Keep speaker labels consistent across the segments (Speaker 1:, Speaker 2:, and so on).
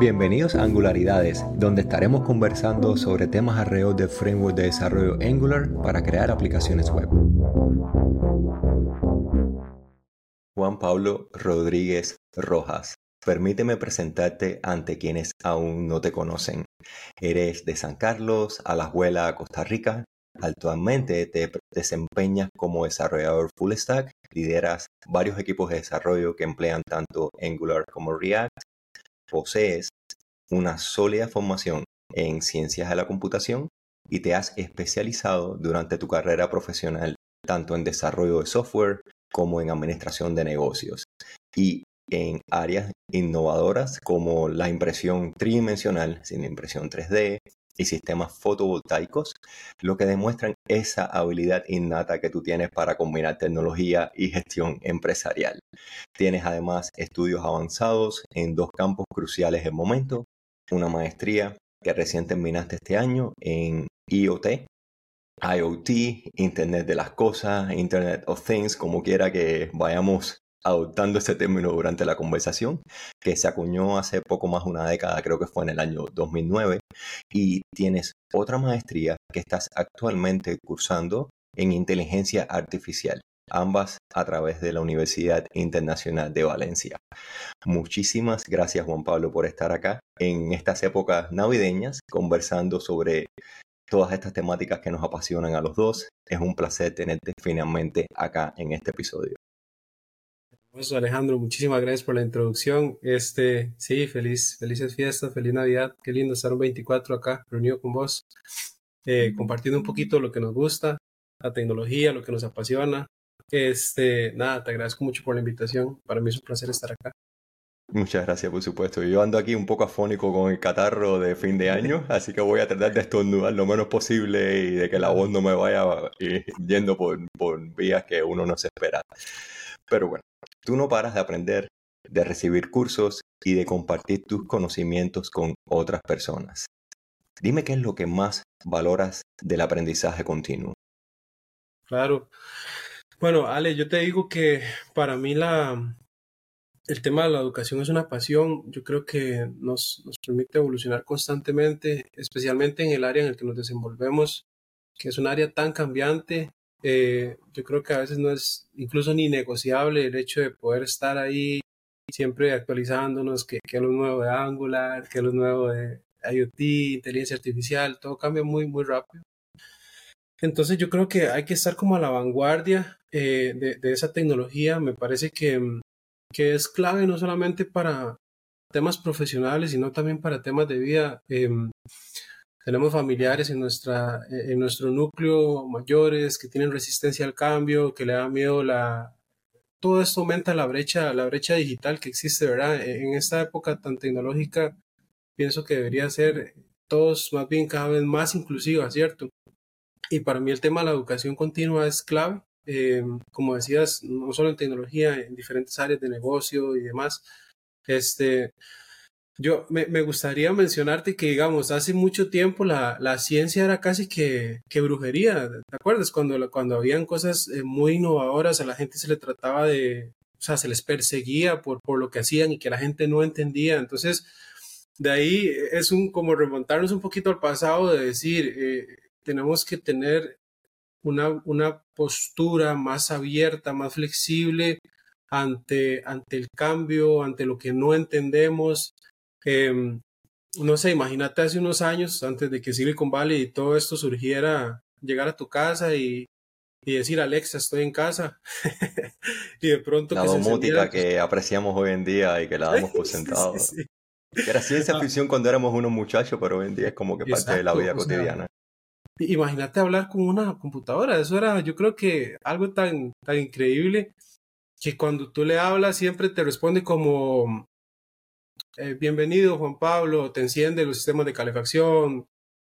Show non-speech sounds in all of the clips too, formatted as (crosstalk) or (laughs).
Speaker 1: Bienvenidos a Angularidades, donde estaremos conversando sobre temas alrededor del framework de desarrollo Angular para crear aplicaciones web. Juan Pablo Rodríguez Rojas, permíteme presentarte ante quienes aún no te conocen. Eres de San Carlos, Alajuela, Costa Rica. Actualmente te desempeñas como desarrollador full stack, lideras varios equipos de desarrollo que emplean tanto Angular como React posees una sólida formación en ciencias de la computación y te has especializado durante tu carrera profesional tanto en desarrollo de software como en administración de negocios y en áreas innovadoras como la impresión tridimensional sin impresión 3D y sistemas fotovoltaicos, lo que demuestran esa habilidad innata que tú tienes para combinar tecnología y gestión empresarial. Tienes además estudios avanzados en dos campos cruciales del momento, una maestría que recién terminaste este año en IoT, IoT, Internet de las Cosas, Internet of Things, como quiera que vayamos adoptando ese término durante la conversación, que se acuñó hace poco más de una década, creo que fue en el año 2009, y tienes otra maestría que estás actualmente cursando en inteligencia artificial, ambas a través de la Universidad Internacional de Valencia. Muchísimas gracias Juan Pablo por estar acá en estas épocas navideñas conversando sobre todas estas temáticas que nos apasionan a los dos. Es un placer tenerte finalmente acá en este episodio.
Speaker 2: Pues Alejandro, muchísimas gracias por la introducción. Este, sí, feliz, felices fiestas, feliz Navidad. Qué lindo estar un 24 acá, reunido con vos, eh, compartiendo un poquito lo que nos gusta, la tecnología, lo que nos apasiona. Este, nada, te agradezco mucho por la invitación. Para mí es un placer estar acá.
Speaker 1: Muchas gracias, por supuesto. Yo ando aquí un poco afónico con el catarro de fin de año, (laughs) así que voy a tratar de estornudar lo menos posible y de que la voz no me vaya eh, yendo por, por vías que uno no se espera. Pero bueno, tú no paras de aprender, de recibir cursos y de compartir tus conocimientos con otras personas. Dime qué es lo que más valoras del aprendizaje continuo.
Speaker 2: Claro. Bueno, Ale, yo te digo que para mí la, el tema de la educación es una pasión. Yo creo que nos, nos permite evolucionar constantemente, especialmente en el área en el que nos desenvolvemos, que es un área tan cambiante eh, yo creo que a veces no es incluso ni negociable el hecho de poder estar ahí siempre actualizándonos, que, que es lo nuevo de Angular, que es lo nuevo de IoT, inteligencia artificial, todo cambia muy, muy rápido. Entonces yo creo que hay que estar como a la vanguardia eh, de, esa tecnología. Me parece que, que, es clave no solamente para temas profesionales, sino también para temas de vida. Eh, tenemos familiares en, nuestra, en nuestro núcleo mayores que tienen resistencia al cambio, que le da miedo la... Todo esto aumenta la brecha, la brecha digital que existe, ¿verdad? En esta época tan tecnológica, pienso que debería ser todos más bien cada vez más inclusiva, ¿cierto? Y para mí el tema de la educación continua es clave. Eh, como decías, no solo en tecnología, en diferentes áreas de negocio y demás. Este, yo me, me, gustaría mencionarte que, digamos, hace mucho tiempo la, la ciencia era casi que, que, brujería. ¿Te acuerdas? Cuando, cuando habían cosas eh, muy innovadoras, a la gente se le trataba de, o sea, se les perseguía por, por lo que hacían y que la gente no entendía. Entonces, de ahí es un como remontarnos un poquito al pasado de decir, eh, tenemos que tener una, una postura más abierta, más flexible ante, ante el cambio, ante lo que no entendemos Em, no sé, imagínate hace unos años, antes de que Silicon Valley y todo esto surgiera, llegar a tu casa y, y decir, Alexa, estoy en casa. (laughs) y de pronto...
Speaker 1: La domótica que apreciamos hoy en día y que la damos por (laughs) sentado. Era ciencia ah. ficción cuando éramos unos muchachos, pero hoy en día es como que parte de la vida cotidiana.
Speaker 2: Imagínate hablar con una computadora, eso era, yo creo que algo tan, tan increíble que cuando tú le hablas siempre te responde como, eh, bienvenido Juan Pablo, te enciende los sistemas de calefacción,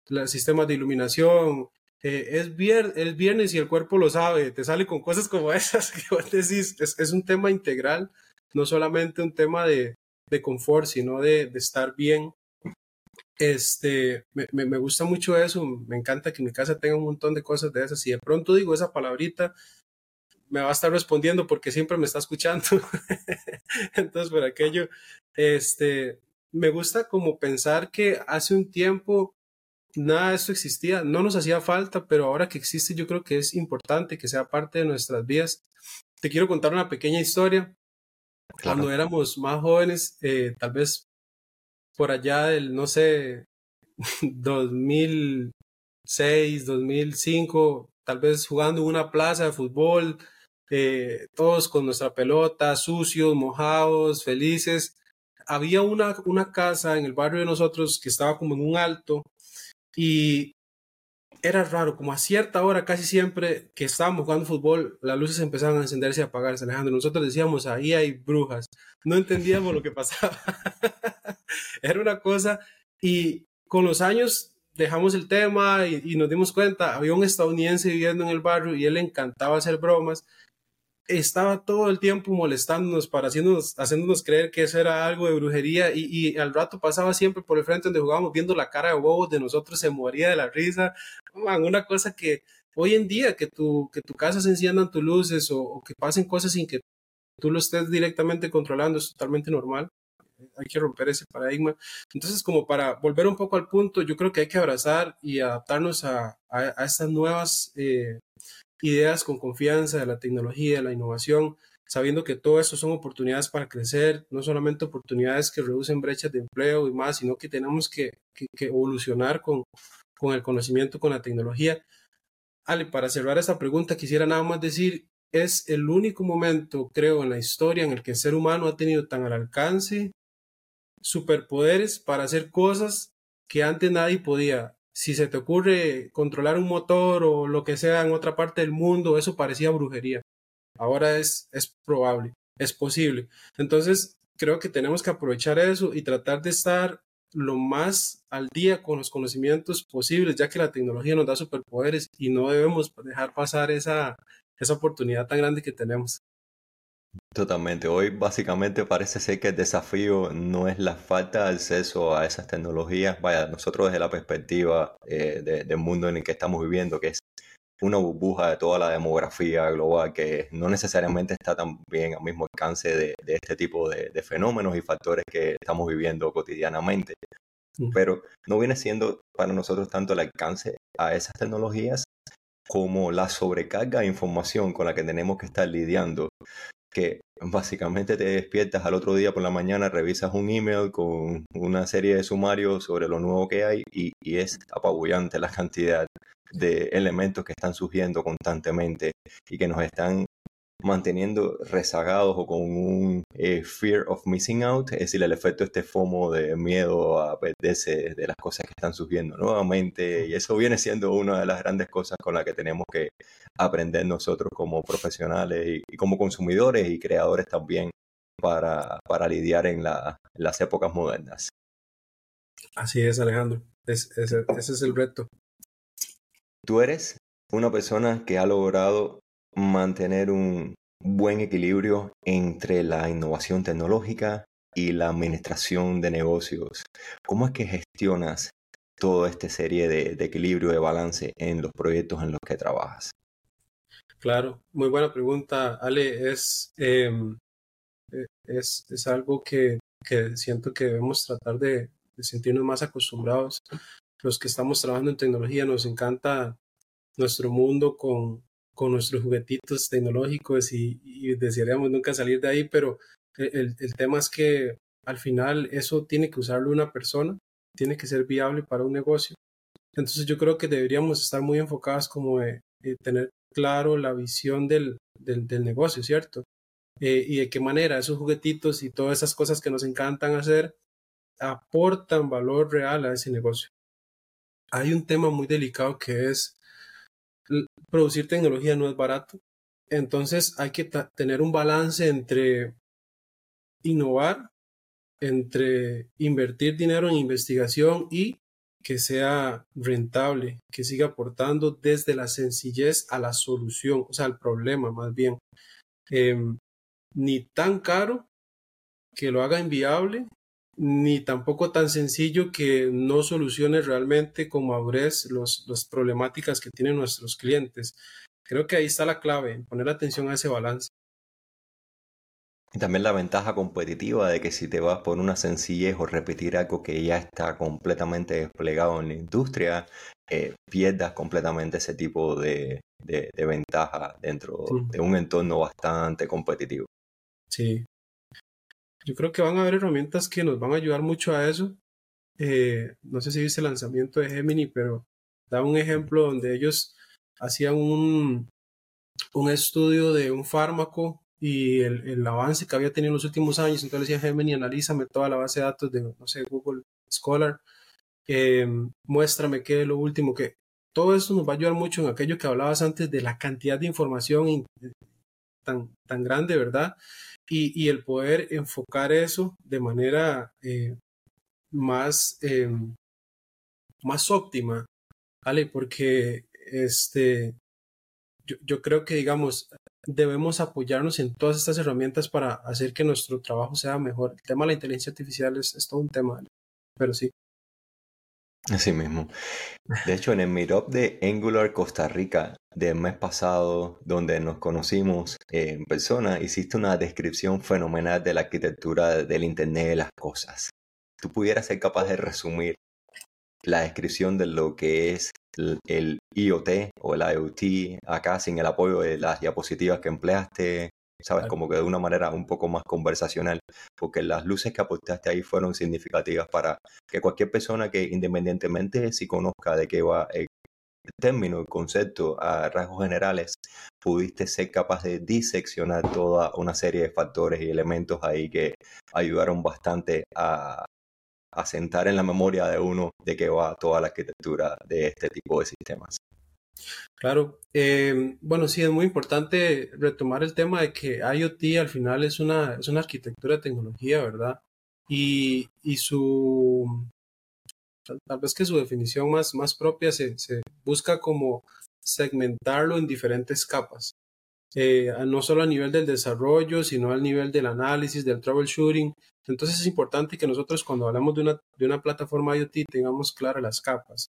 Speaker 2: los sistemas de iluminación, eh, es, viernes y el cuerpo lo sabe, te sale con cosas como esas (laughs) que vos decís, es, un tema integral, no solamente un tema de, de confort, sino de, de, estar bien. Este, me, me, gusta mucho eso, me encanta que mi casa tenga un montón de cosas de esas. Y de pronto digo esa palabrita, me va a estar respondiendo porque siempre me está escuchando. (laughs) Entonces, por aquello, este, me gusta como pensar que hace un tiempo nada de esto existía, no nos hacía falta, pero ahora que existe yo creo que es importante que sea parte de nuestras vidas. Te quiero contar una pequeña historia. Cuando éramos más jóvenes, eh, tal vez por allá del, no sé, (laughs) 2006, 2005, tal vez jugando en una plaza de fútbol, eh, todos con nuestra pelota, sucios, mojados, felices. Había una, una casa en el barrio de nosotros que estaba como en un alto y era raro, como a cierta hora casi siempre que estábamos jugando fútbol, las luces empezaban a encenderse y apagarse, Alejandro. Nosotros decíamos, ahí hay brujas. No entendíamos lo que pasaba. (laughs) era una cosa y con los años dejamos el tema y, y, nos dimos cuenta, había un estadounidense viviendo en el barrio y él encantaba hacer bromas estaba todo el tiempo molestándonos para haciéndonos, haciéndonos creer que eso era algo de brujería y, y, al rato pasaba siempre por el frente donde jugábamos viendo la cara de bobos de nosotros, se moría de la risa. Man, una cosa que hoy en día que tu, que tu casa se enciendan tus luces o, que pasen cosas sin que tú lo estés directamente controlando es totalmente normal. Hay que romper ese paradigma. Entonces, como para volver un poco al punto, yo creo que hay que abrazar y adaptarnos a, a, a estas nuevas eh, ideas con confianza de la tecnología, de la innovación, sabiendo que todo eso son oportunidades para crecer, no solamente oportunidades que reducen brechas de empleo y más, sino que tenemos que, que, evolucionar con, con el conocimiento, con la tecnología. Ale, para cerrar esta pregunta, quisiera nada más decir, es el único momento, creo, en la historia en el que el ser humano ha tenido tan al alcance superpoderes para hacer cosas que antes nadie podía si se te ocurre controlar un motor o lo que sea en otra parte del mundo, eso parecía brujería. Ahora es, es probable, es posible. Entonces, creo que tenemos que aprovechar eso y tratar de estar lo más al día con los conocimientos posibles, ya que la tecnología nos da superpoderes y no debemos dejar pasar esa, esa oportunidad tan grande que tenemos.
Speaker 1: Totalmente. Hoy básicamente parece ser que el desafío no es la falta de acceso a esas tecnologías. Vaya, nosotros desde la perspectiva eh, de, del mundo en el que estamos viviendo, que es una burbuja de toda la demografía global que no necesariamente está también al mismo alcance de, de este tipo de, de, fenómenos y factores que estamos viviendo cotidianamente. Pero no viene siendo para nosotros tanto el alcance a esas tecnologías como la sobrecarga de información con la que tenemos que estar lidiando que básicamente te despiertas al otro día por la mañana, revisas un email con una serie de sumarios sobre lo nuevo que hay y, es apabullante la cantidad de elementos que están surgiendo constantemente y que nos están manteniendo rezagados o con un eh, fear of missing out, es decir, el efecto este FOMO de miedo a perderse de las cosas que están surgiendo nuevamente. Y eso viene siendo una de las grandes cosas con las que tenemos que aprender nosotros como profesionales y, y como consumidores y creadores también para, para lidiar en, la, en, las épocas modernas.
Speaker 2: Así es, Alejandro. Es, es, ese es el reto.
Speaker 1: Tú eres una persona que ha logrado mantener un buen equilibrio entre la innovación tecnológica y la administración de negocios. ¿Cómo es que gestionas toda esta serie de, equilibrio, de balance en los proyectos en los que trabajas?
Speaker 2: Claro, muy buena pregunta, Ale. Es, eh, es, es algo que, que, siento que debemos tratar de, sentirnos más acostumbrados. Los que estamos trabajando en tecnología nos encanta nuestro mundo con, con nuestros juguetitos tecnológicos y, y, desearíamos nunca salir de ahí, pero el, el tema es que al final eso tiene que usarlo una persona, tiene que ser viable para un negocio. Entonces yo creo que deberíamos estar muy enfocados como de, tener claro la visión del, del, del negocio, ¿cierto? Eh, y de qué manera esos juguetitos y todas esas cosas que nos encantan hacer aportan valor real a ese negocio. Hay un tema muy delicado que es producir tecnología no es barato. Entonces hay que tener un balance entre innovar, entre invertir dinero en investigación y que sea rentable, que siga aportando desde la sencillez a la solución, o sea, al problema más bien. Eh, ni tan caro que lo haga inviable, ni tampoco tan sencillo que no solucione realmente con madurez los, las problemáticas que tienen nuestros clientes. Creo que ahí está la clave, poner atención a ese balance.
Speaker 1: Y también la ventaja competitiva de que si te vas por una sencillez o repetir algo que ya está completamente desplegado en la industria, eh, pierdas completamente ese tipo de, ventaja dentro de un entorno bastante competitivo.
Speaker 2: Sí. Yo creo que van a haber herramientas que nos van a ayudar mucho a eso. Eh, no sé si viste el lanzamiento de Gemini, pero da un ejemplo donde ellos hacían un, un estudio de un fármaco y el, avance que había tenido en los últimos años. Entonces decía Gemini, analízame toda la base de datos de, no sé, Google Scholar, eh, muéstrame qué es lo último que... Todo eso nos va a ayudar mucho en aquello que hablabas antes de la cantidad de información tan, tan grande, ¿verdad? Y, el poder enfocar eso de manera eh, más, em, más óptima, ¿vale? Porque este, yo, creo que, digamos, debemos apoyarnos en todas estas herramientas para hacer que nuestro trabajo sea mejor. El tema de la inteligencia artificial es, todo un tema, pero sí.
Speaker 1: Así mismo. De hecho, en el Meetup de Angular Costa Rica del mes pasado, donde nos conocimos en persona, hiciste una descripción fenomenal de la arquitectura del Internet de las cosas. ¿Tú pudieras ser capaz de resumir la descripción de lo que es el, IoT o el IoT acá sin el apoyo de las diapositivas que empleaste, sabes, como que de una manera un poco más conversacional, porque las luces que aportaste ahí fueron significativas para que cualquier persona que independientemente si conozca de qué va el término, el concepto a rasgos generales, pudiste ser capaz de diseccionar toda una serie de factores y elementos ahí que ayudaron bastante a, asentar en la memoria de uno de qué va toda la arquitectura de este tipo de sistemas.
Speaker 2: Claro, em, bueno, sí, es muy importante retomar el tema de que IoT al final es una, es una arquitectura de tecnología, ¿verdad? Y, y su, tal vez que su definición más, más propia se, se busca como segmentarlo en diferentes capas. Eh, no solo a nivel del desarrollo, sino al nivel del análisis, del troubleshooting. Entonces es importante que nosotros cuando hablamos de una, de una plataforma IoT tengamos claras las capas.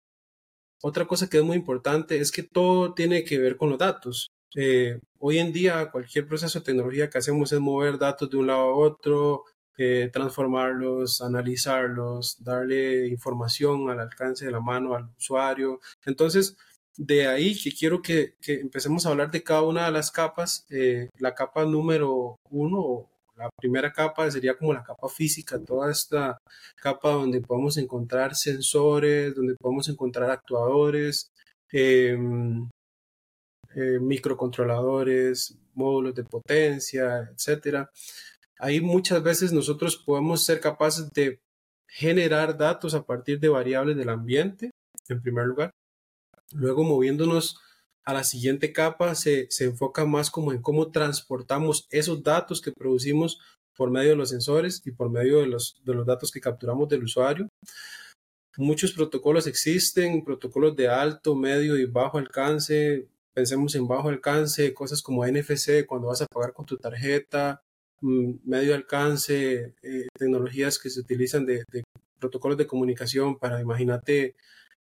Speaker 2: Otra cosa que es muy importante es que todo tiene que ver con los datos. Eh, hoy en día cualquier proceso de tecnología que hacemos es mover datos de un lado a otro, eh, transformarlos, analizarlos, darle información al alcance de la mano al usuario. Entonces, de ahí que quiero que, empecemos a hablar de cada una de las capas. Eh, la capa número uno, la primera capa sería como la capa física, toda esta capa donde podemos encontrar sensores, donde podemos encontrar actuadores, em, eh, microcontroladores, módulos de potencia, etcétera. Ahí muchas veces nosotros podemos ser capaces de generar datos a partir de variables del ambiente, en primer lugar. Luego, moviéndonos a la siguiente capa, se, enfoca más como en cómo transportamos esos datos que producimos por medio de los sensores y por medio de los, de los datos que capturamos del usuario. Muchos protocolos existen, protocolos de alto, medio y bajo alcance. Pensemos en bajo alcance, cosas como NFC, cuando vas a pagar con tu tarjeta, mm, medio alcance, eh, tecnologías que se utilizan de, protocolos de comunicación para, imagínate,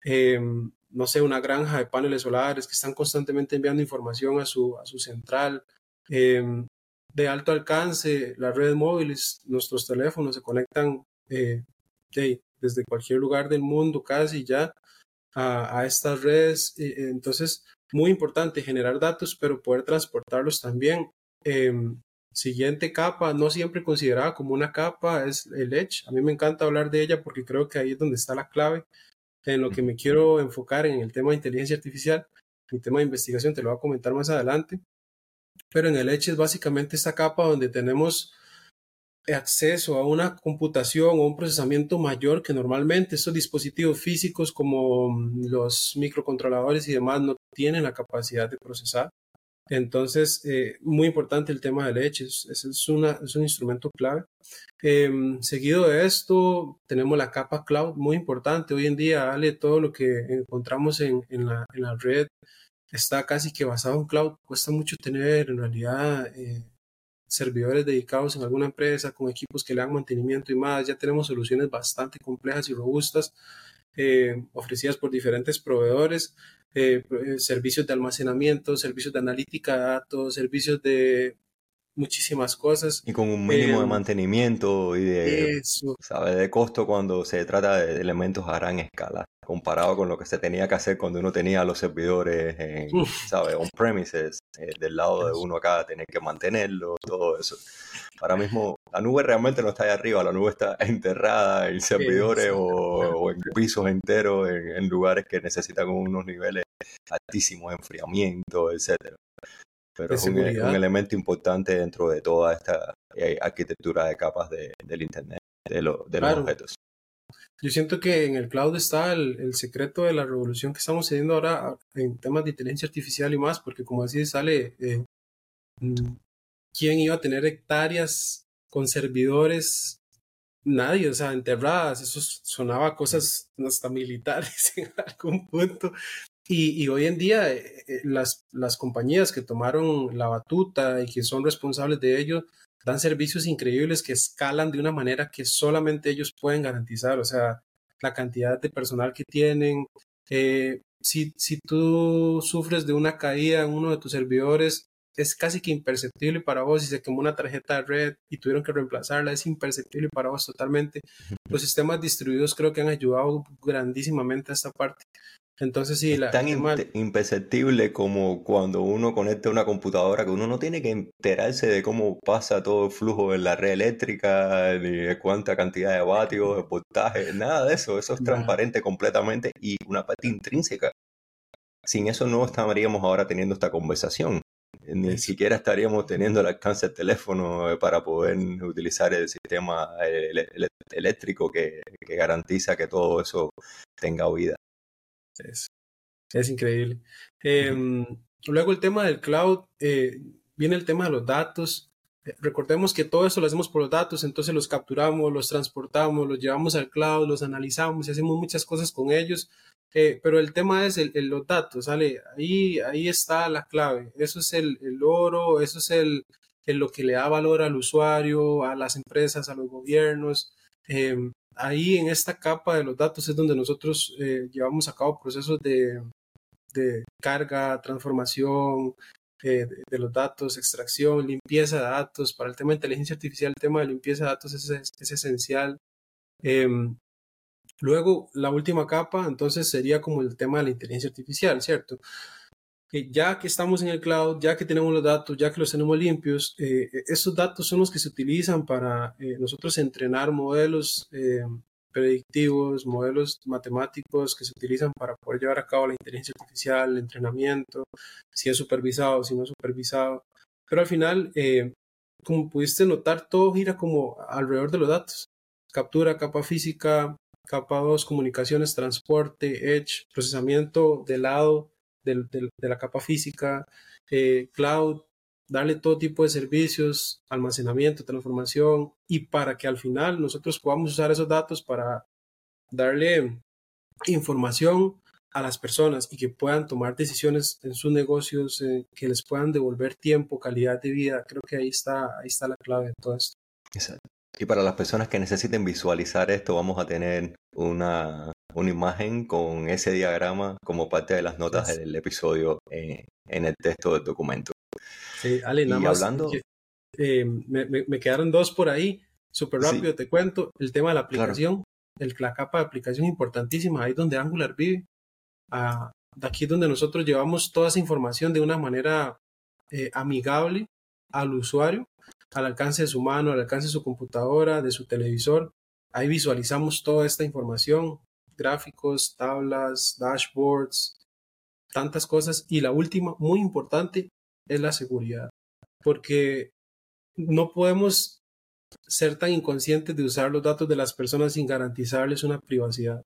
Speaker 2: em, no sé, una granja de paneles solares que están constantemente enviando información a su, a su central. Em, de alto alcance, las redes móviles, nuestros teléfonos se conectan eh, desde cualquier lugar del mundo casi ya a, estas redes. entonces, muy importante generar datos, pero poder transportarlos también. Em, siguiente capa, no siempre considerada como una capa, es el Edge. A mí me encanta hablar de ella porque creo que ahí es donde está la clave en lo que me quiero enfocar en el tema de inteligencia artificial. Mi tema de investigación te lo voy a comentar más adelante. Pero en el Edge es básicamente esta capa donde tenemos acceso a una computación o un procesamiento mayor que normalmente estos dispositivos físicos como los microcontroladores y demás no tienen la capacidad de procesar. Entonces, eh, muy importante el tema de leches, es, es, un instrumento clave. Em, seguido de esto, tenemos la capa cloud, muy importante. Hoy en día, Ale, todo lo que encontramos en, la, red está casi que basado en cloud. Cuesta mucho tener en realidad eh, servidores dedicados en alguna empresa con equipos que le dan mantenimiento y más. Ya tenemos soluciones bastante complejas y robustas eh, ofrecidas por diferentes proveedores eh, eh, servicios de almacenamiento, servicios de analítica de datos, servicios de muchísimas cosas.
Speaker 1: Y con un mínimo de
Speaker 2: Em,
Speaker 1: mantenimiento y de, ¿sabe? de costo cuando se trata de elementos a gran escala, comparado con lo que se tenía que hacer cuando uno tenía los servidores en. On-premises, eh, del lado de uno acá, tener que mantenerlo, todo eso. Ahora mismo la nube realmente no está ahí arriba, la nube está enterrada en servidores o, o en pisos enteros, en, en lugares que necesitan unos niveles altísimos de enfriamiento, etcétera. Pero es un, un elemento importante dentro de toda esta eh, arquitectura de capas de- del Internet, de, lo- de los
Speaker 2: Claro,
Speaker 1: objetos.
Speaker 2: yo siento que en el cloud está el, el secreto de la revolución que estamos teniendo ahora a- en temas de inteligencia artificial y más, porque como así sale, eh, mm, ¿quién iba a tener hectáreas con servidores? Nadie, o sea, enterradas, eso sonaba a cosas hasta militares (laughs) en algún punto. Y, y hoy en día eh, eh, las, las compañías que tomaron la batuta y que son responsables de ello dan servicios increíbles que escalan de una manera que solamente ellos pueden garantizar. O sea, la cantidad de personal que tienen. eh, si, si tú sufres de una caída en uno de tus servidores, es casi que imperceptible para vos. Si se quemó una tarjeta de red y tuvieron que reemplazarla, es imperceptible para vos totalmente. Los sistemas distribuidos creo que han ayudado grandísimamente a esta parte. Entonces, sí,
Speaker 1: Es
Speaker 2: la,
Speaker 1: tan imperceptible como cuando uno conecta una computadora que uno no tiene que enterarse de cómo pasa todo el flujo en la red eléctrica, ni de cuánta cantidad de vatios, de voltaje, nada de eso. Eso es transparente completamente y una parte intrínseca. Sin eso no estaríamos ahora teniendo esta conversación. Ni siquiera estaríamos teniendo el alcance del teléfono eh, para poder utilizar el sistema eh, eléctrico que, que garantiza que todo eso tenga vida.
Speaker 2: Es, es increíble. Em, luego el tema del cloud, eh, viene el tema de los datos. Eh, Recordemos que todo eso lo hacemos por los datos, entonces los capturamos, los transportamos, los llevamos al cloud, los analizamos y hacemos muchas cosas con ellos. Eh, pero el tema es el, los datos, ¿sale? Ahí, ahí está la clave. Eso es el, el oro, eso es el, el lo que le da valor al usuario, a las empresas, a los gobiernos. Em, ahí en esta capa de los datos es donde nosotros eh, llevamos a cabo procesos de, carga, transformación eh, de, los datos, extracción, limpieza de datos. Para el tema de inteligencia artificial, el tema de limpieza de datos es esencial. Em, luego, la última capa, entonces, sería como el tema de la inteligencia artificial, ¿cierto? Que ya que estamos en el cloud, ya que tenemos los datos, ya que los tenemos limpios, eh, esos datos son los que se utilizan para eh, nosotros entrenar modelos eh, predictivos, modelos matemáticos que se utilizan para poder llevar a cabo la inteligencia artificial, el entrenamiento, si es supervisado, si no es supervisado. Pero al final, eh, como pudiste notar, todo gira como alrededor de los datos. Captura, capa física, capa 2, comunicaciones, transporte, edge, procesamiento de lado de la capa física, eh, cloud, darle todo tipo de servicios, almacenamiento, transformación, y para que al final nosotros podamos usar esos datos para darle información a las personas y que puedan tomar decisiones en sus negocios, eh, que les puedan devolver tiempo, calidad de vida. Creo que ahí está, ahí está la clave de todo esto.
Speaker 1: Exacto. Y para las personas que necesiten visualizar esto, vamos a tener una, una imagen con ese diagrama como parte de las notas
Speaker 2: Yes.
Speaker 1: del episodio en, en el texto del documento.
Speaker 2: Sí, Ale, nada
Speaker 1: Y
Speaker 2: más,
Speaker 1: hablando,
Speaker 2: que- eh, me, me- me quedaron dos por ahí, súper
Speaker 1: sí,
Speaker 2: rápido te cuento, el tema de la
Speaker 1: claro,
Speaker 2: aplicación, el, la capa de aplicación importantísima, ahí donde Angular vive, ah, de aquí donde nosotros llevamos toda esa información de una manera eh, amigable al usuario, al alcance de su mano, al alcance de su computadora, de su televisor, ahí visualizamos toda esta información, gráficos, tablas, dashboards, tantas cosas, y la última, muy importante, es la seguridad, porque no podemos ser tan inconscientes de usar los datos de las personas sin garantizarles una privacidad,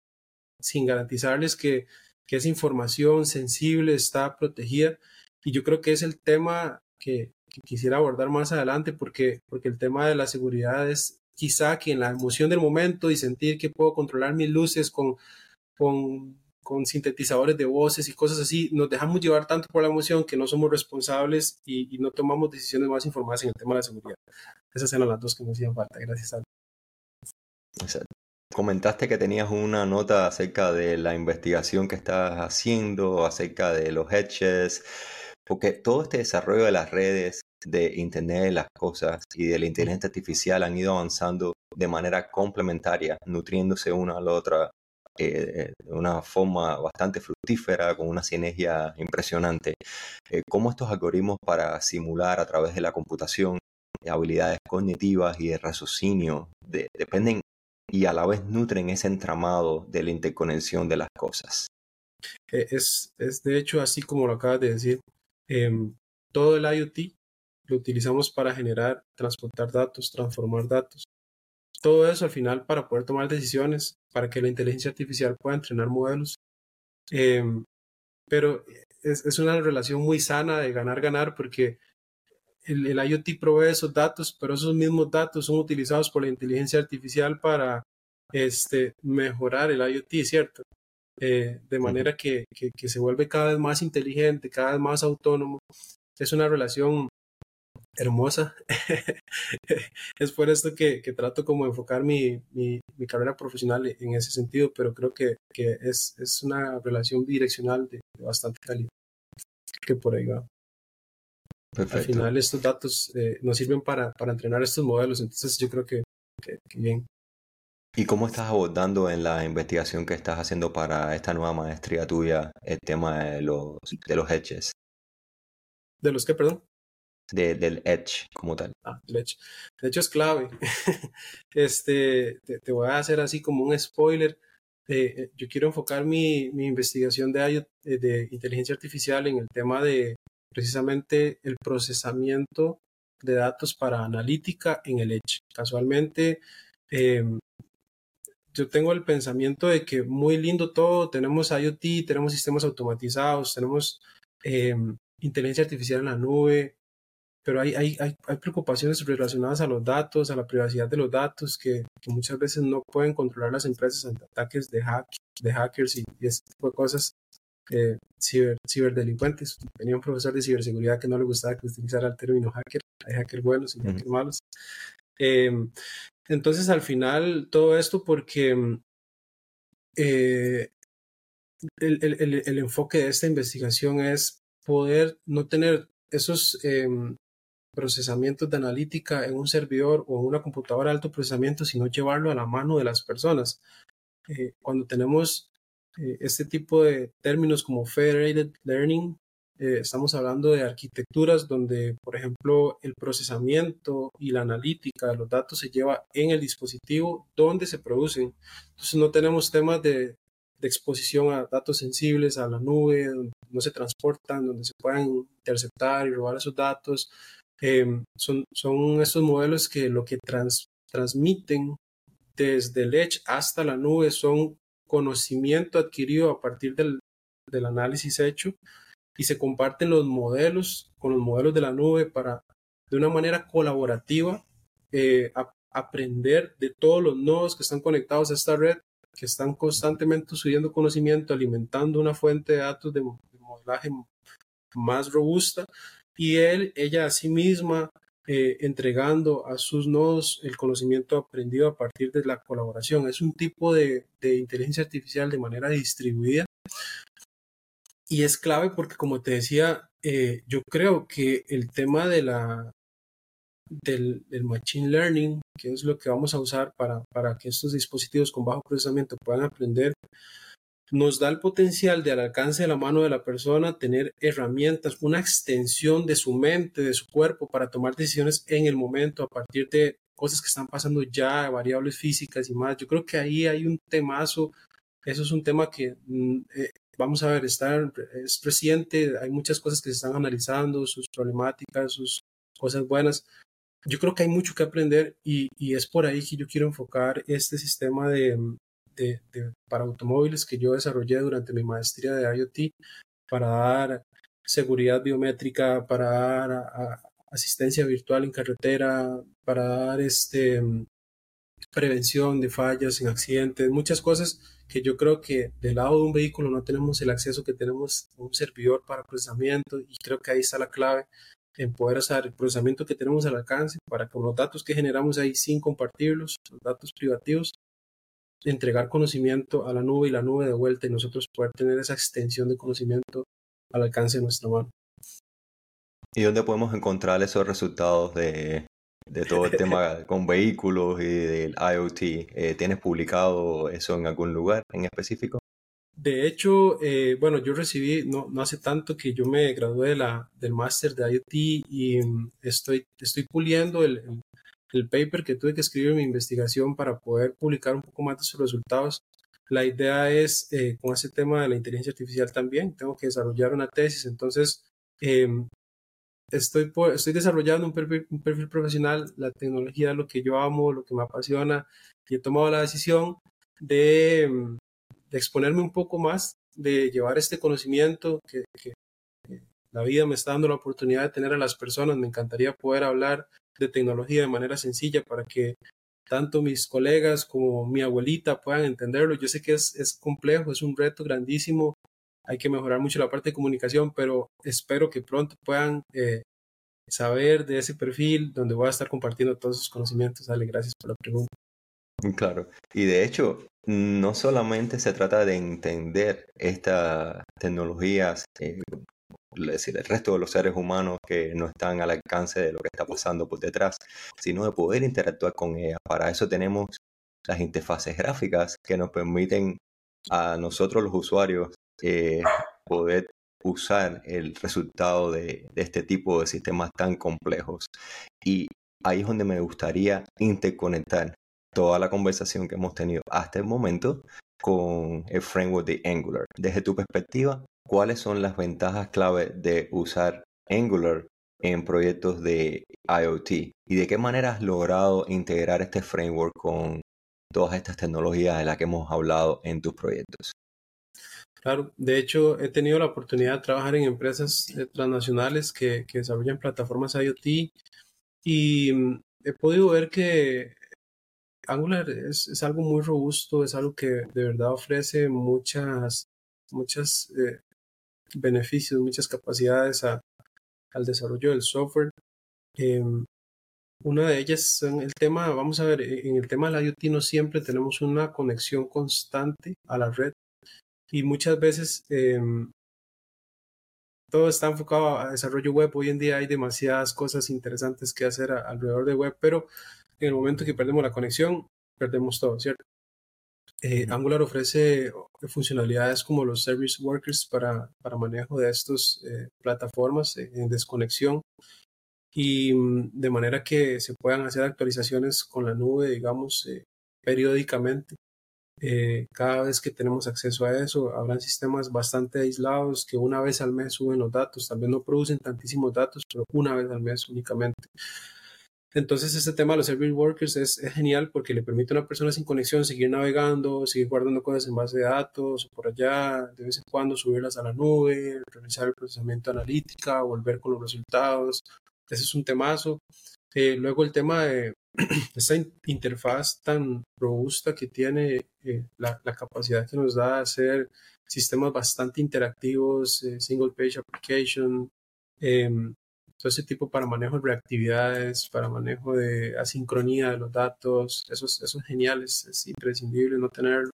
Speaker 2: sin garantizarles que, que esa información sensible está protegida. Y yo creo que es el tema que, quisiera abordar más adelante, porque, porque el tema de la seguridad es quizá que en la emoción del momento y sentir que puedo controlar mis luces con, con, con sintetizadores de voces y cosas así, nos dejamos llevar tanto por la emoción que no somos responsables y, y no tomamos decisiones más informadas en el tema de la seguridad. Esas eran las dos que me hacían falta. Gracias a.
Speaker 1: Comentaste que tenías una nota acerca de la investigación que estás haciendo, acerca de los hedges, porque todo este desarrollo de las redes de Internet de las cosas y de la inteligencia artificial han ido avanzando de manera complementaria, nutriéndose una a la otra eh, de una forma bastante fructífera, con una sinergia impresionante. Eh, ¿Cómo estos algoritmos para simular a través de la computación habilidades cognitivas y de raciocinio dependen y a la vez nutren ese entramado de la interconexión de las cosas?
Speaker 2: Eh, es, es de hecho así como lo acabas de decir. Em, todo el IoT lo utilizamos para generar, transportar datos, transformar datos. Todo eso al final para poder tomar decisiones, para que la inteligencia artificial pueda entrenar modelos. Em, pero es, es, una relación muy sana de ganar-ganar porque el, el, IoT provee esos datos, pero esos mismos datos son utilizados por la inteligencia artificial para este, mejorar el IoT, ¿cierto? Eh, de manera que, que, que, se vuelve cada vez más inteligente, cada vez más autónomo. Es una relación hermosa. (laughs) es por esto que, que trato como enfocar mi, mi, mi, carrera profesional en ese sentido, pero creo que, que es, es, una relación bidireccional de, de, bastante calidad, que por ahí va. Perfecto. Al final estos datos eh, nos sirven para, para, entrenar estos modelos, entonces yo creo que, que bien.
Speaker 1: ¿Y cómo estás abordando en la investigación que estás haciendo para esta nueva maestría tuya el tema de los, de los edges?
Speaker 2: ¿De los qué, perdón?
Speaker 1: De, del edge como tal.
Speaker 2: Ah, el. El edge es clave. (laughs) este, te, te, voy a hacer así como un spoiler. Eh, yo quiero enfocar mi, investigación de, de inteligencia artificial en el tema de precisamente el procesamiento de datos para analítica en el edge. Casualmente, eh, yo tengo el pensamiento de que muy lindo todo, tenemos IoT, tenemos sistemas automatizados, tenemos eh, inteligencia artificial en la nube, pero hay, hay, hay, hay, preocupaciones relacionadas a los datos, a la privacidad de los datos, que, que muchas veces no pueden controlar las empresas ante ataques de, hack, de hackers y, y ese tipo de cosas. Eh, ciber, ciberdelincuentes. Tenía un profesor de ciberseguridad que no le gustaba que utilizara el término hacker. Hay hackers buenos y hackers malos. Eh, entonces, al final, todo esto porque eh, el, el, el, enfoque de esta investigación es poder no tener esos eh, procesamientos de analítica en un servidor o en una computadora de alto procesamiento, sino llevarlo a la mano de las personas. Eh, cuando tenemos eh, este tipo de términos como federated learning, eh, estamos hablando de arquitecturas donde, por ejemplo, el procesamiento y la analítica de los datos se lleva en el dispositivo donde se producen. Entonces no tenemos temas de, de exposición a datos sensibles, a la nube, donde no se transportan, donde se puedan interceptar y robar esos datos. Eh, son, son estos modelos que lo que trans, transmiten desde el edge hasta la nube son conocimiento adquirido a partir del, del análisis hecho y se comparten los modelos con los modelos de la nube para de una manera colaborativa eh, a, aprender de todos los nodos que están conectados a esta red, que están constantemente subiendo conocimiento, alimentando una fuente de datos de, de modelaje más robusta y él, ella a sí misma eh, entregando a sus nodos el conocimiento aprendido a partir de la colaboración. Es un tipo de, de inteligencia artificial de manera distribuida y es clave porque, como te decía, eh, yo creo que el tema de la, del, del, machine learning, que es lo que vamos a usar para, para que estos dispositivos con bajo procesamiento puedan aprender, nos da el potencial de al alcance de la mano de la persona tener herramientas, una extensión de su mente, de su cuerpo para tomar decisiones en el momento a partir de cosas que están pasando ya, variables físicas y más. Yo creo que ahí hay un temazo, eso es un tema que mm, eh, vamos a ver, está, es reciente, hay muchas cosas que se están analizando, sus problemáticas, sus cosas buenas. Yo creo que hay mucho que aprender y, y es por ahí que yo quiero enfocar este sistema de, para automóviles que yo desarrollé durante mi maestría de IoT para dar seguridad biométrica, para dar asistencia virtual en carretera, para dar este, prevención de fallas en accidentes, muchas cosas que yo creo que del lado de un vehículo no tenemos el acceso que tenemos a un servidor para procesamiento y creo que ahí está la clave en poder hacer el procesamiento que tenemos al alcance para con los datos que generamos ahí sin compartirlos, los datos privativos, entregar conocimiento a la nube y la nube de vuelta y nosotros poder tener esa extensión de conocimiento al alcance de nuestra mano.
Speaker 1: ¿Y dónde podemos encontrar esos resultados de, todo el tema (laughs) con vehículos y del IoT? Eh, ¿Tienes publicado eso en algún lugar en específico?
Speaker 2: De hecho, eh, bueno, yo recibí, no, no, hace tanto que yo me gradué de la, del máster de IoT y mm, estoy, estoy puliendo el, el, paper que tuve que escribir en mi investigación para poder publicar un poco más de sus resultados. La idea es, eh, con ese tema de la inteligencia artificial también, tengo que desarrollar una tesis, entonces em, estoy, estoy desarrollando un perfil, profesional, la tecnología, lo que yo amo, lo que me apasiona, y he tomado la decisión de, em, exponerme un poco más, de llevar este conocimiento que, que, la vida me está dando la oportunidad de tener a las personas. Me encantaría poder hablar de tecnología de manera sencilla para que tanto mis colegas como mi abuelita puedan entenderlo. Yo sé que es, es complejo, es un reto grandísimo, hay que mejorar mucho la parte de comunicación, pero espero que pronto puedan eh, saber de ese perfil donde voy a estar compartiendo todos sus conocimientos. Dale, gracias por la pregunta.
Speaker 1: Claro, y de hecho, no solamente se trata de entender estas tecnologías, eh, es decir, el resto de los seres humanos que no están al alcance de lo que está pasando por detrás, sino de poder interactuar con ellas. Para eso tenemos las interfaces gráficas que nos permiten a nosotros los usuarios eh, poder usar el resultado de, este tipo de sistemas tan complejos. Y ahí es donde me gustaría interconectar toda la conversación que hemos tenido hasta el momento con el framework de Angular. Desde tu perspectiva, ¿cuáles son las ventajas clave de usar Angular en proyectos de IoT? ¿Y de qué manera has logrado integrar este framework con todas estas tecnologías de las que hemos hablado en tus proyectos?
Speaker 2: Claro, de hecho he tenido la oportunidad de trabajar en empresas eh, transnacionales que, desarrollan plataformas IoT y mm, he podido ver que Angular es, algo muy robusto, es algo que de verdad ofrece muchas, muchas eh, beneficios, muchas capacidades al desarrollo del software. Em, una de ellas son el tema, vamos a ver, en el tema del IoT no siempre tenemos una conexión constante a la red y muchas veces em, todo está enfocado a desarrollo web. Hoy en día hay demasiadas cosas interesantes que hacer alrededor de web, pero en el momento que perdemos la conexión, perdemos todo, ¿cierto? Eh, Angular ofrece funcionalidades como los service workers para, para manejo de estas eh, plataformas en desconexión y mm, de manera que se puedan hacer actualizaciones con la nube, digamos, eh, periódicamente. cada vez que tenemos acceso a eso, habrán sistemas bastante aislados que una vez al mes suben los datos, tal vez no producen tantísimos datos, pero una vez al mes únicamente. Entonces, este tema de los service workers es, genial porque le permite a una persona sin conexión seguir navegando, seguir guardando cosas en base de datos o por allá, de vez en cuando subirlas a la nube, realizar el procesamiento analítica, volver con los resultados. Ese es un temazo. Eh, luego el tema de (clears throat) esta interfaz tan robusta que tiene, eh, la, capacidad que nos da de hacer sistemas bastante interactivos, eh, single page application, em, todo ese tipo para manejo de reactividades, para manejo de asincronía de los datos, eso es, eso es genial, es, imprescindible no tenerlo,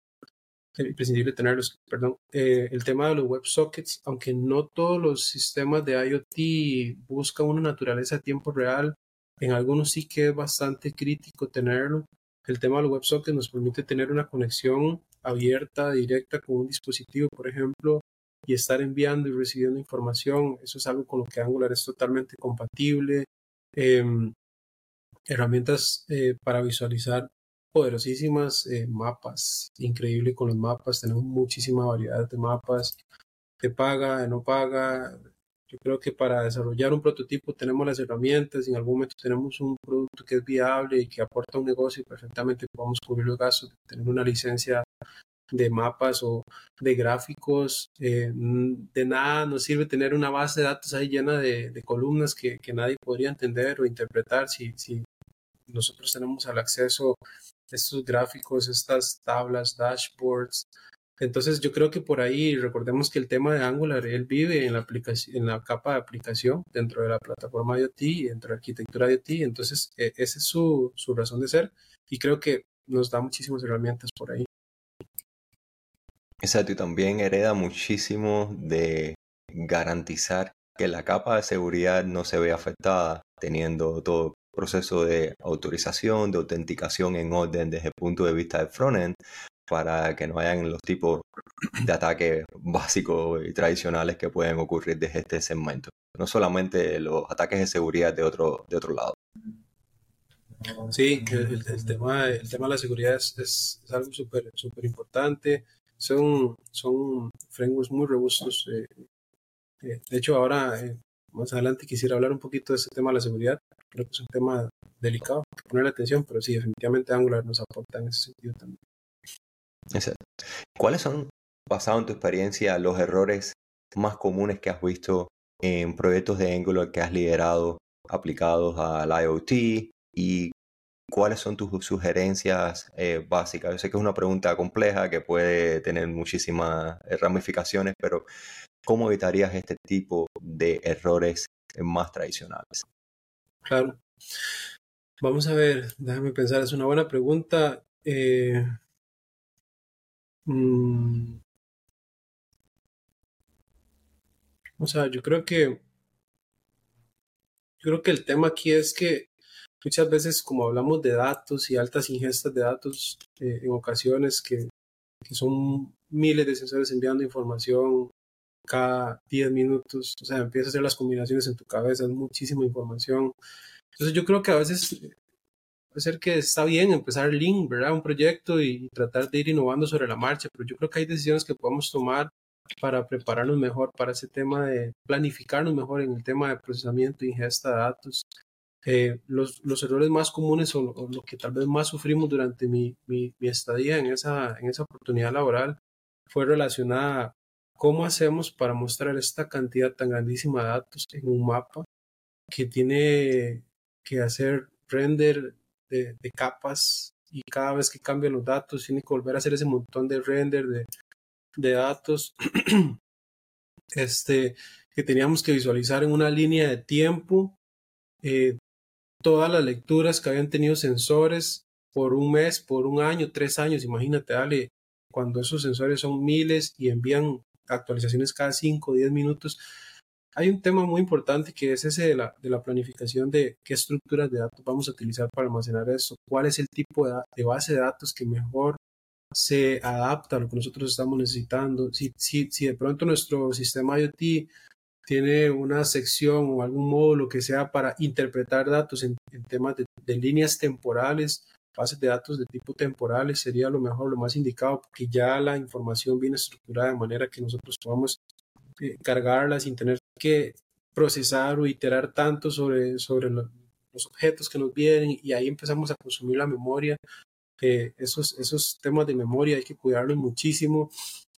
Speaker 2: imprescindible tenerlos, perdón. Eh, el tema de los WebSockets, aunque no todos los sistemas de IoT buscan una naturaleza a tiempo real, en algunos sí que es bastante crítico tenerlo. El tema de los WebSockets nos permite tener una conexión abierta, directa con un dispositivo, por ejemplo, y estar enviando y recibiendo información. Eso es algo con lo que Angular es totalmente compatible. Em, herramientas eh, para visualizar poderosísimas eh, mapas, increíble con los mapas, tenemos muchísima variedad de mapas, de paga, de no paga. Yo creo que para desarrollar un prototipo tenemos las herramientas, y en algún momento tenemos un producto que es viable y que aporta un negocio y perfectamente podemos cubrir los gastos de tener una licencia de mapas o de gráficos. Eh, de nada nos sirve tener una base de datos ahí llena de, columnas que, nadie podría entender o interpretar si, si nosotros tenemos el acceso a estos gráficos, estas tablas, dashboards. Entonces yo creo que por ahí recordemos que el tema de Angular, él vive en la, aplicación, en la capa de aplicación dentro de la plataforma IoT, dentro de la arquitectura IoT. Entonces e, esa es su, su razón de ser y creo que nos da muchísimas herramientas por ahí.
Speaker 1: Exacto, y también hereda muchísimo de garantizar que la capa de seguridad no se ve afectada, teniendo todo proceso de autorización, de autenticación en orden desde el punto de vista del frontend, para que no hayan los tipos de ataques básicos y tradicionales que pueden ocurrir desde este segmento. No solamente los ataques de seguridad de otro, de otro lado.
Speaker 2: Sí, el, tema, el tema de la seguridad es, algo súper super importante. Son, son frameworks muy robustos. Eh, eh, de hecho, ahora, eh, más adelante, quisiera hablar un poquito de ese tema de la seguridad. Creo que es un tema delicado, que ponerle atención, pero sí, definitivamente Angular nos aporta en ese sentido también.
Speaker 1: Exacto. ¿Cuáles son, basado en tu experiencia, los errores más comunes que has visto en proyectos de Angular que has liderado aplicados al IoT y cuáles son tus sugerencias eh, básicas? Yo sé que es una pregunta compleja que puede tener muchísimas ramificaciones, pero ¿cómo evitarías este tipo de errores más tradicionales?
Speaker 2: Claro. Vamos a ver, déjame pensar, es una buena pregunta. Eh, Mm. O sea, yo creo que yo creo que el tema aquí es que muchas veces como hablamos de datos y altas ingestas de datos eh, en ocasiones que, que, son miles de sensores enviando información cada 10 minutos, o sea, empiezas a hacer las combinaciones en tu cabeza, es muchísima información. Entonces yo creo que a veces puede ser que está bien empezar link, ¿verdad? Un proyecto y tratar de ir innovando sobre la marcha, pero yo creo que hay decisiones que podemos tomar para prepararnos mejor para ese tema de planificarnos mejor en el tema de procesamiento e ingesta de datos. Eh, los, los, errores más comunes o lo, que tal vez más sufrimos durante mi, mi, mi, estadía en esa, en esa oportunidad laboral fue relacionada a cómo hacemos para mostrar esta cantidad tan grandísima de datos en un mapa que tiene que hacer render de, capas y cada vez que cambian los datos tiene que volver a hacer ese montón de render de, de datos. (clears throat) Este, que teníamos que visualizar en una línea de tiempo eh, todas las lecturas que habían tenido sensores por un mes, por un año, tres años. Imagínate, dale, cuando esos sensores son miles y envían actualizaciones cada cinco o diez minutos, hay un tema muy importante que es ese de la, de la, planificación de qué estructuras de datos vamos a utilizar para almacenar eso, cuál es el tipo de, base de datos que mejor se adapta a lo que nosotros estamos necesitando. Si, si, si de pronto nuestro sistema IoT tiene una sección o algún módulo que sea para interpretar datos en, en temas de, de, líneas temporales, bases de datos de tipo temporales, sería lo mejor, lo más indicado, porque ya la información viene estructurada de manera que nosotros podamos eh, cargarla sin tener que procesar o iterar tanto sobre, sobre los objetos que nos vienen y ahí empezamos a consumir la memoria. Eh, esos, esos temas de memoria hay que cuidarlos muchísimo.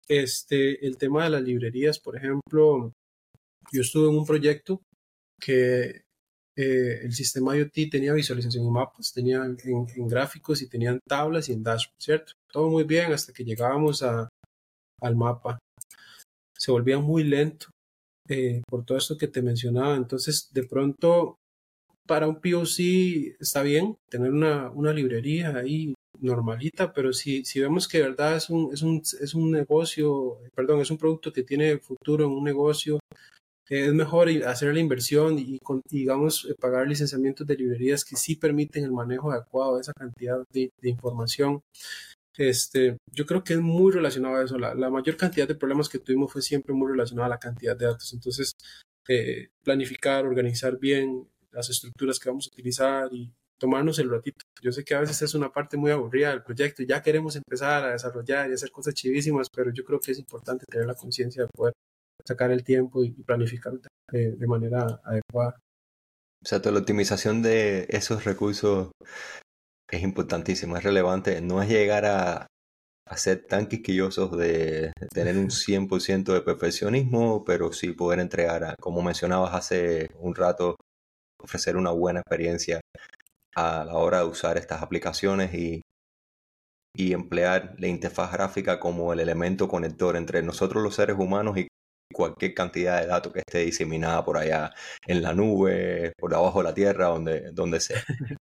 Speaker 2: Este, el tema de las librerías, por ejemplo, yo estuve en un proyecto que eh, el sistema IoT tenía visualización de mapas, tenía en, gráficos y tenían tablas y en dashboard, ¿cierto? Todo muy bien hasta que llegábamos a, al mapa se volvía muy lento eh, por todo esto que te mencionaba. Entonces, de pronto, para un POC está bien tener una, una librería ahí normalita, pero si, si vemos que de verdad es un, es, un, es un negocio, perdón, es un producto que tiene futuro en un negocio, es mejor hacer la inversión y, digamos, pagar licenciamientos de librerías que sí permiten el manejo adecuado de esa cantidad de, de información. Este, yo creo que es muy relacionado a eso. La, mayor cantidad de problemas que tuvimos fue siempre muy relacionada a la cantidad de datos. Entonces, eh, planificar, organizar bien las estructuras que vamos a utilizar y tomarnos el ratito. Yo sé que a veces es una parte muy aburrida del proyecto y ya queremos empezar a desarrollar y hacer cosas chivísimas, pero yo creo que es importante tener la conciencia de poder sacar el tiempo y planificar de, de manera adecuada.
Speaker 1: O sea, toda la optimización de esos recursos es importantísimo, es relevante. No es llegar a, ser tan quisquillosos de tener un (laughs) 100% de perfeccionismo, pero sí poder entregar, como mencionabas hace un rato, ofrecer una buena experiencia a la hora de usar estas aplicaciones y, y emplear la interfaz gráfica como el elemento conector entre nosotros los seres humanos y cualquier cantidad de datos que esté diseminada por allá en la nube, por abajo de la tierra, donde, donde sea. (laughs)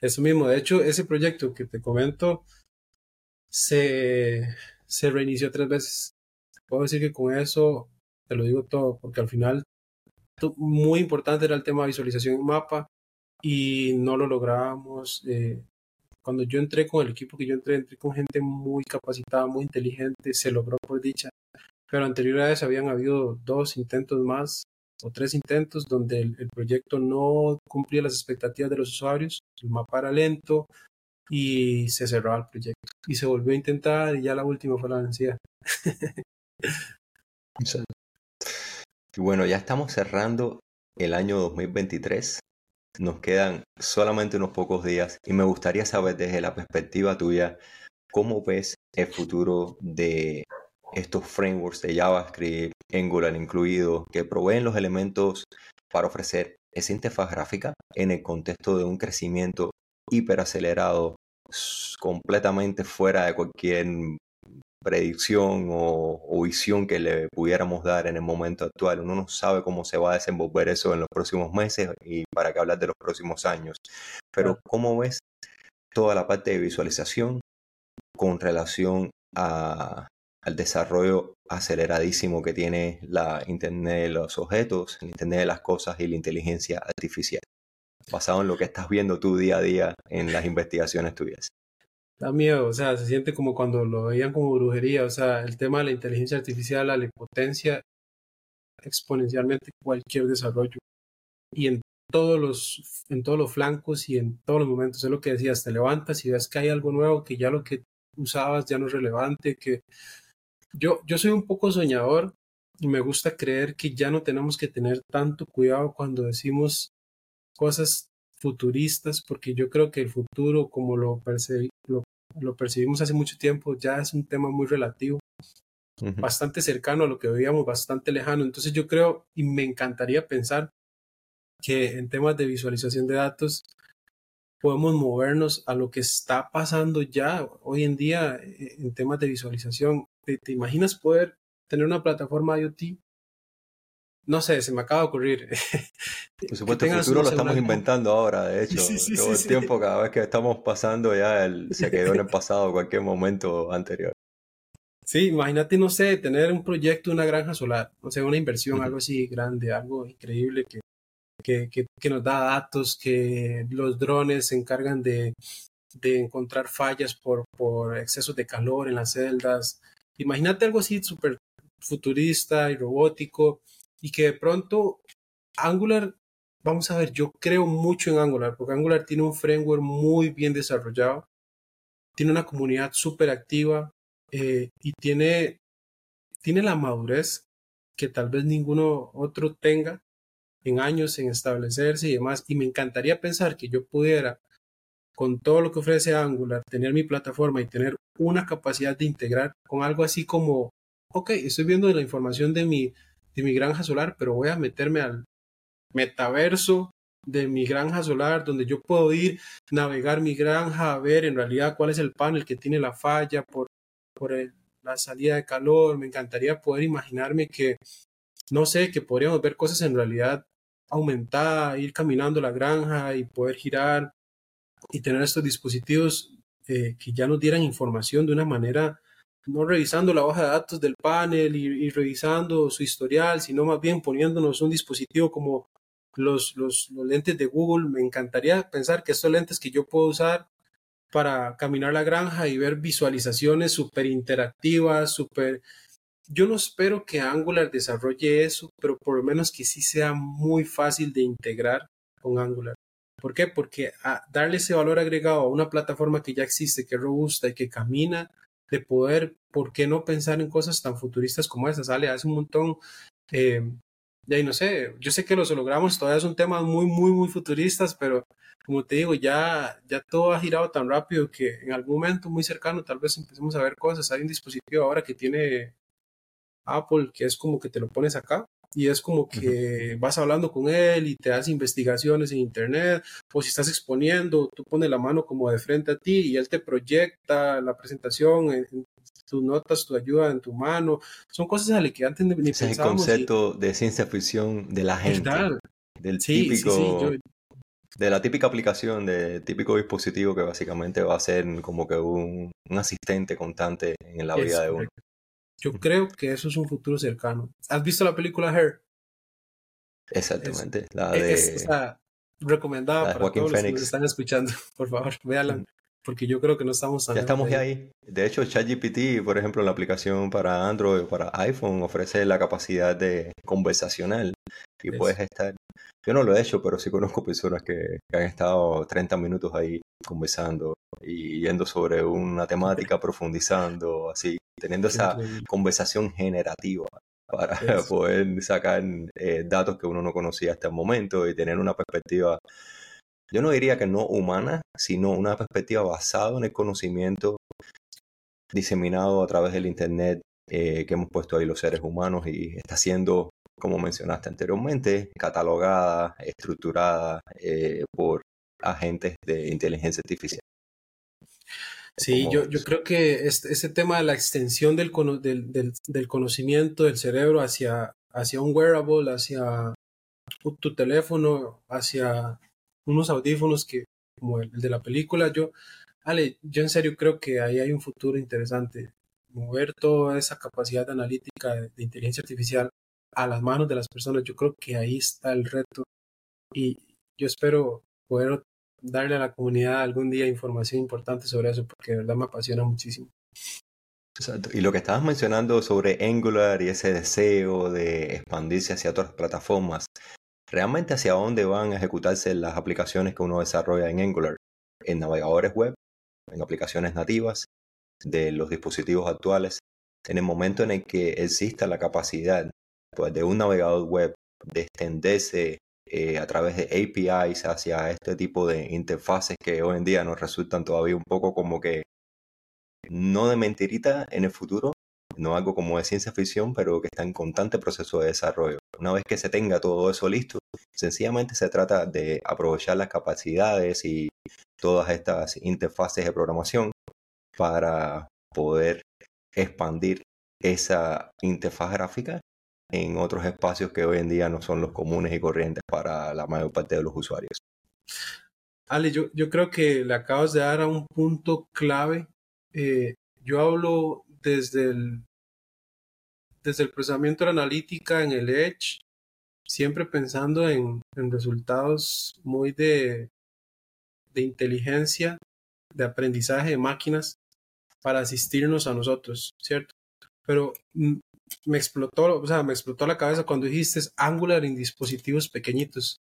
Speaker 2: Eso mismo, de hecho, ese proyecto que te comento se, reinició tres veces. Puedo decir que con eso te lo digo todo, porque al final muy importante era el tema de visualización en mapa y no lo lográbamos. Eh, cuando yo entré con el equipo que yo entré, entré con gente muy capacitada, muy inteligente, se logró por dicha. Pero anterior a eso habían habido dos intentos más o tres intentos donde el, proyecto no cumplía las expectativas de los usuarios, el mapa era lento y se cerró el proyecto. Y se volvió a intentar y ya la última fue la vencida. (laughs)
Speaker 1: y bueno, ya estamos cerrando el año 2023. Nos quedan solamente unos pocos días y me gustaría saber desde la perspectiva tuya cómo ves el futuro de estos frameworks de JavaScript, Angular incluido, que proveen los elementos para ofrecer esa interfaz gráfica en el contexto de un crecimiento hiperacelerado, completamente fuera de cualquier predicción o, visión que le pudiéramos dar en el momento actual. Uno no sabe cómo se va a desenvolver eso en los próximos meses y para qué hablar de los próximos años. Pero ¿cómo ves toda la parte de visualización con relación a, al desarrollo aceleradísimo que tiene la Internet de los objetos, el Internet de las cosas y la inteligencia artificial, basado en lo que estás viendo tú día a día en las investigaciones tuyas.
Speaker 2: Da miedo, o sea, se siente como cuando lo veían como brujería, o sea, el tema de la inteligencia artificial, la potencia exponencialmente cualquier desarrollo. Y en todos los, en todos los flancos y en todos los momentos, es lo que decías, te levantas y ves que hay algo nuevo, que ya lo que usabas ya no es relevante, que yo, yo soy un poco soñador y me gusta creer que ya no tenemos que tener tanto cuidado cuando decimos cosas futuristas, porque yo creo que el futuro, como lo, lo, percibimos hace mucho tiempo, ya es un tema muy relativo, bastante cercano a lo que veíamos, bastante lejano. Entonces yo creo y me encantaría pensar que en temas de visualización de datos podemos movernos a lo que está pasando ya hoy en día eh, en temas de visualización. ¿Te, imaginas poder tener una plataforma IoT? No sé, se me acaba de ocurrir. (laughs)
Speaker 1: Por supuesto, el futuro lo estamos inventando ahora, de hecho. todo el tiempo, cada vez que estamos pasando, ya se quedó en el (laughs) pasado cualquier momento anterior.
Speaker 2: Sí, imagínate, no sé, tener un proyecto, una granja solar, o sea, una inversión, algo así grande, algo increíble que, que, que, nos da datos, que los drones se encargan de, de encontrar fallas por, por exceso de calor en las celdas, Imagínate algo así súper futurista y robótico y que de pronto Angular, vamos a ver, yo creo mucho en Angular porque Angular tiene un framework muy bien desarrollado, tiene una comunidad súper activa eh, y tiene, tiene la madurez que tal vez ninguno otro tenga en años en establecerse y demás. Y me encantaría pensar que yo pudiera con todo lo que ofrece Angular, tener mi plataforma y tener una capacidad de integrar con algo así como, ok, estoy viendo la información de mi, de mi granja solar, pero voy a meterme al metaverso de mi granja solar, donde yo puedo ir, navegar mi granja, a ver en realidad cuál es el panel que tiene la falla por, por la salida de calor. Me encantaría poder imaginarme que, no sé, que podríamos ver cosas en realidad aumentada, ir caminando la granja y poder girar y tener estos dispositivos eh, que ya nos dieran información de una manera, no revisando la hoja de datos del panel y, revisando su historial, sino más bien poniéndonos un dispositivo como los, lentes de Google. Me encantaría pensar que estos lentes que yo puedo usar para caminar la granja y ver visualizaciones súper interactivas, súper... Yo no espero que Angular desarrolle eso, pero por lo menos que sí sea muy fácil de integrar con Angular. ¿Por qué? Porque a darle ese valor agregado a una plataforma que ya existe, que es robusta y que camina, de poder, ¿por qué no pensar en cosas tan futuristas como esas? Sale hace un montón, eh, ahí no sé, yo sé que los hologramas todavía son temas muy, muy, muy futuristas, pero como te digo, ya, ya todo ha girado tan rápido que en algún momento muy cercano tal vez empecemos a ver cosas. Hay un dispositivo ahora que tiene Apple que es como que te lo pones acá y es como que vas hablando con él y te das investigaciones en internet o si estás exponiendo, tú pones la mano como de frente a ti y él te proyecta la presentación en, tus notas, tu ayuda en tu mano. Son cosas a las que antes ni
Speaker 1: Ese Es el concepto de ciencia ficción de la gente. Del típico... De la típica aplicación, de típico dispositivo que básicamente va a ser como que un, asistente constante en la vida de uno.
Speaker 2: Yo creo que eso es un futuro cercano. ¿Has visto la película Her?
Speaker 1: Exactamente. la de...
Speaker 2: Es, recomendada para todos los que nos están escuchando. (laughs) Por favor, véanla. Porque yo creo que no estamos
Speaker 1: Ya estamos ya ahí. De hecho, ChatGPT, por ejemplo, la aplicación para Android o para iPhone ofrece la capacidad de conversacional y puedes estar yo no lo he hecho, pero sí conozco personas que, han estado 30 minutos ahí conversando y yendo sobre una temática, profundizando, así, teniendo esa conversación generativa para (laughs) poder sacar eh, datos que uno no conocía hasta el momento y tener una perspectiva, yo no diría que no humana, sino una perspectiva basada en el conocimiento diseminado a través del Internet eh, que hemos puesto ahí los seres humanos y está siendo como mencionaste anteriormente, catalogada, estructurada eh, por agentes de inteligencia artificial.
Speaker 2: Sí, yo, yo, creo que este, ese tema de la extensión del, del, del, conocimiento del cerebro hacia, hacia un wearable, hacia tu teléfono, hacia unos audífonos que, como el, de la película, yo, Ale, yo en serio creo que ahí hay un futuro interesante. Mover toda esa capacidad analítica de inteligencia artificial a las manos de las personas. Yo creo que ahí está el reto y yo espero poder darle a la comunidad algún día información importante sobre eso porque de verdad me apasiona muchísimo.
Speaker 1: Exacto. Y lo que estabas mencionando sobre Angular y ese deseo de expandirse hacia otras plataformas, ¿realmente hacia dónde van a ejecutarse las aplicaciones que uno desarrolla en Angular? En navegadores web, en aplicaciones nativas de los dispositivos actuales, en el momento en el que exista la capacidad pues, de un navegador web, de extenderse eh, a través de APIs hacia este tipo de interfaces que hoy en día nos resultan todavía un poco como que no de mentirita en el futuro, no algo como de ciencia ficción, pero que está en constante proceso de desarrollo. Una vez que se tenga todo eso listo, sencillamente se trata de aprovechar las capacidades y todas estas interfaces de programación para poder expandir esa interfaz gráfica en otros espacios que hoy en día no son los comunes y corrientes para la mayor parte de los usuarios.
Speaker 2: Ale, yo, creo que le acabas de dar a un punto clave. Eh, yo hablo desde el, desde el procesamiento de la analítica en el Edge, siempre pensando en, en resultados muy de, de inteligencia, de aprendizaje de máquinas para asistirnos a nosotros, ¿cierto? Pero mm, me explotó, o sea, me explotó la cabeza cuando dijiste Angular en dispositivos pequeñitos.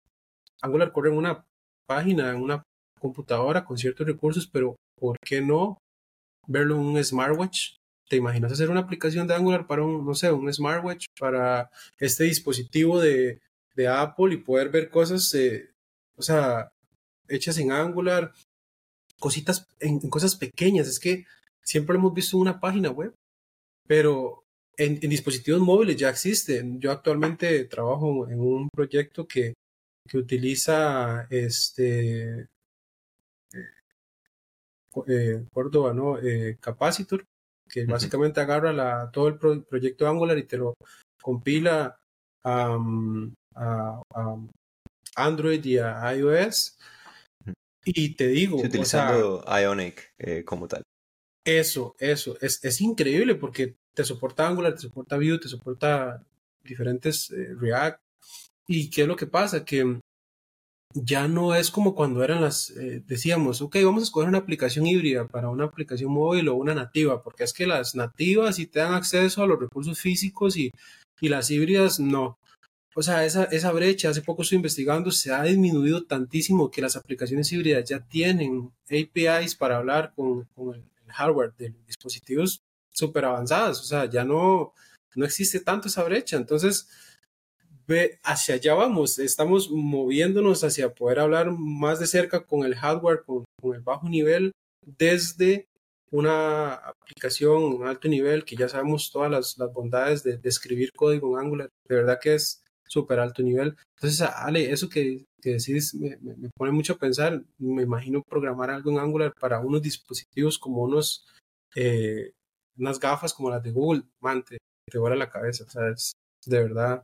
Speaker 2: Angular corre en una página, en una computadora con ciertos recursos, pero ¿por qué no verlo en un smartwatch? ¿Te imaginas hacer una aplicación de Angular para un, no sé, un smartwatch, para este dispositivo de, de Apple y poder ver cosas, eh, o sea, hechas en Angular, cositas, en, cosas pequeñas? Es que siempre hemos visto una página web, pero en, dispositivos móviles ya existen. Yo actualmente trabajo en un proyecto que, que utiliza este eh, eh, Córdoba, ¿no? Eh, Capacitor, que básicamente agarra la, todo el proyecto Angular y te lo compila a, Android y a iOS. Y te digo.
Speaker 1: utilizando Ionic como tal.
Speaker 2: Eso, eso. Es, es increíble porque te soporta Angular, te soporta Vue, te soporta diferentes eh, React. ¿Y qué es lo que pasa? Que ya no es como cuando eran las, eh, decíamos, ok, vamos a escoger una aplicación híbrida para una aplicación móvil o una nativa, porque es que las nativas sí te dan acceso a los recursos físicos y, y las híbridas no. O sea, esa, esa brecha, hace poco estoy investigando, se ha disminuido tantísimo que las aplicaciones híbridas ya tienen APIs para hablar con, con el hardware de dispositivos súper avanzadas, o sea, ya no, no existe tanto esa brecha. Entonces, ve, hacia allá vamos, estamos moviéndonos hacia poder hablar más de cerca con el hardware, con, el bajo nivel, desde una aplicación alto nivel que ya sabemos todas las, bondades de, escribir código en Angular, de verdad que es súper alto nivel. Entonces, Ale, eso que, que decís me, me, pone mucho a pensar, me imagino programar algo en Angular para unos dispositivos como unos eh, unas gafas como las de Google, man, te, te vuela la cabeza. O sea, es de verdad,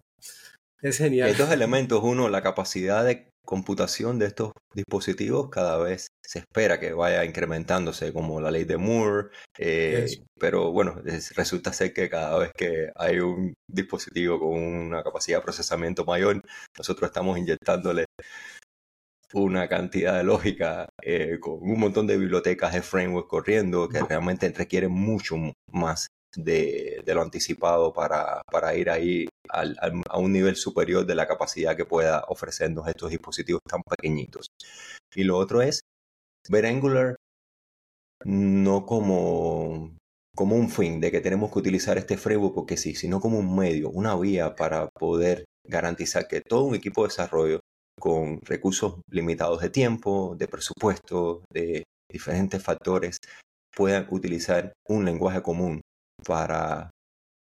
Speaker 2: es genial.
Speaker 1: Hay dos elementos. Uno, la capacidad de computación de estos dispositivos cada vez se espera que vaya incrementándose, como la ley de Moore, eh, pero bueno, resulta ser que cada vez que hay un dispositivo con una capacidad de procesamiento mayor, nosotros estamos inyectándole una cantidad de lógica con un montón de bibliotecas de framework corriendo que realmente requieren mucho más de, lo anticipado para, para ir ahí al, a un nivel superior de la capacidad que pueda ofrecernos estos dispositivos tan pequeñitos. Y lo otro es ver Angular no como, como un fin de que tenemos que utilizar este framework porque sí, sino como un medio, una vía para poder garantizar que todo un equipo de desarrollo con recursos limitados de tiempo, de presupuesto, de diferentes factores, puedan utilizar un lenguaje común para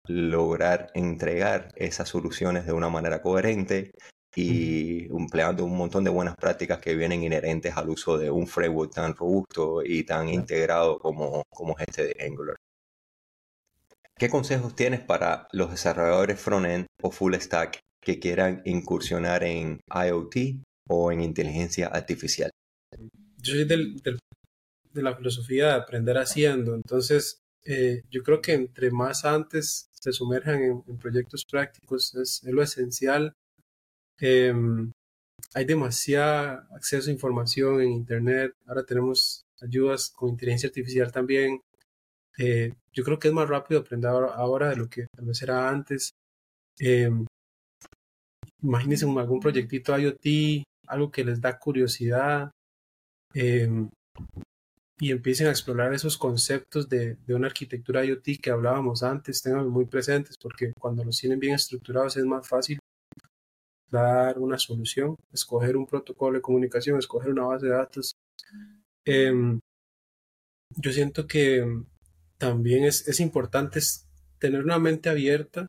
Speaker 1: lograr entregar esas soluciones de una manera coherente y empleando un montón de buenas prácticas que vienen inherentes al uso de un framework tan robusto y tan integrado como, como es este de Angular. ¿Qué consejos tienes para los desarrolladores front-end o full stack que quieran incursionar en IoT o en inteligencia artificial?
Speaker 2: Yo soy de la filosofía de aprender haciendo, entonces eh, yo creo que entre más antes se sumerjan en, proyectos prácticos es, lo esencial. Em, hay demasiado acceso a información en Internet. Ahora tenemos ayudas con inteligencia artificial también. Eh, yo creo que es más rápido aprender ahora, de lo que tal vez era antes. Eh, imagínense algún proyectito IoT, algo que les da curiosidad. Em, y empiecen a explorar esos conceptos de, una arquitectura IoT que hablábamos antes, tengan muy presentes, porque cuando los tienen bien estructurados es más fácil dar una solución, escoger un protocolo de comunicación, escoger una base de datos. Em, yo siento que también es, importante tener una mente abierta,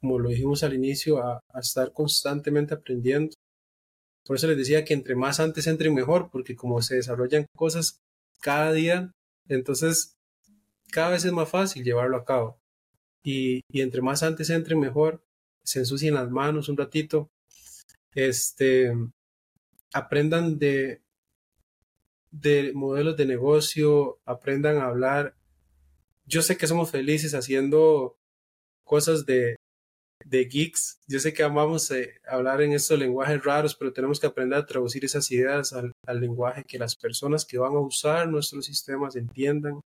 Speaker 2: como lo dijimos al inicio, a, estar constantemente aprendiendo. Por eso les decía que entre más antes entren mejor, porque como se desarrollan cosas cada día, entonces cada vez es más fácil llevarlo a cabo. Y, entre más antes entren, mejor, se ensucien las manos un ratito, este, aprendan de, de modelos de negocio, aprendan a hablar. Yo sé que somos felices haciendo cosas de, de geeks. Yo sé que amamos eh, hablar en estos lenguajes raros, pero tenemos que aprender a traducir esas ideas al, lenguaje que las personas que van a usar nuestros sistemas entiendan,